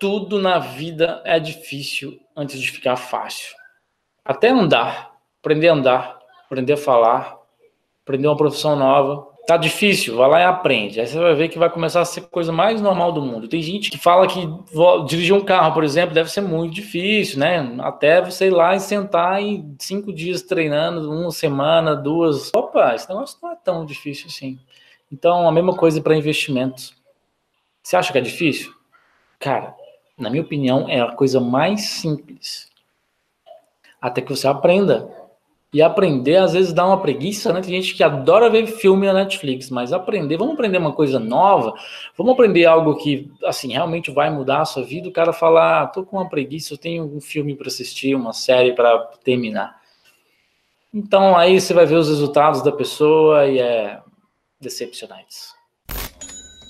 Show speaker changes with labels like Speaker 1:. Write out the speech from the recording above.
Speaker 1: tudo na vida é difícil antes de ficar fácil. Até andar, aprender a andar, aprender a falar, aprender uma profissão nova. Tá difícil, vai lá e aprende. Aí você vai ver que vai começar a ser coisa mais normal do mundo. Tem gente que fala que dirigir um carro, por exemplo, deve ser muito difícil, né? Até você ir lá e sentar e cinco dias treinando, uma semana, duas. Opa, esse negócio não é tão difícil assim. Então, a mesma coisa para investimentos. Você acha que é difícil? Cara, na minha opinião, é a coisa mais simples. Até que você aprenda. E aprender, às vezes, dá uma preguiça, né? Tem gente que adora ver filme na Netflix, mas aprender, vamos aprender uma coisa nova, vamos aprender algo que, assim, realmente vai mudar a sua vida. O cara fala, ah, tô com uma preguiça, eu tenho um filme para assistir, uma série para terminar. Então, aí você vai ver os resultados da pessoa e é decepcionantes.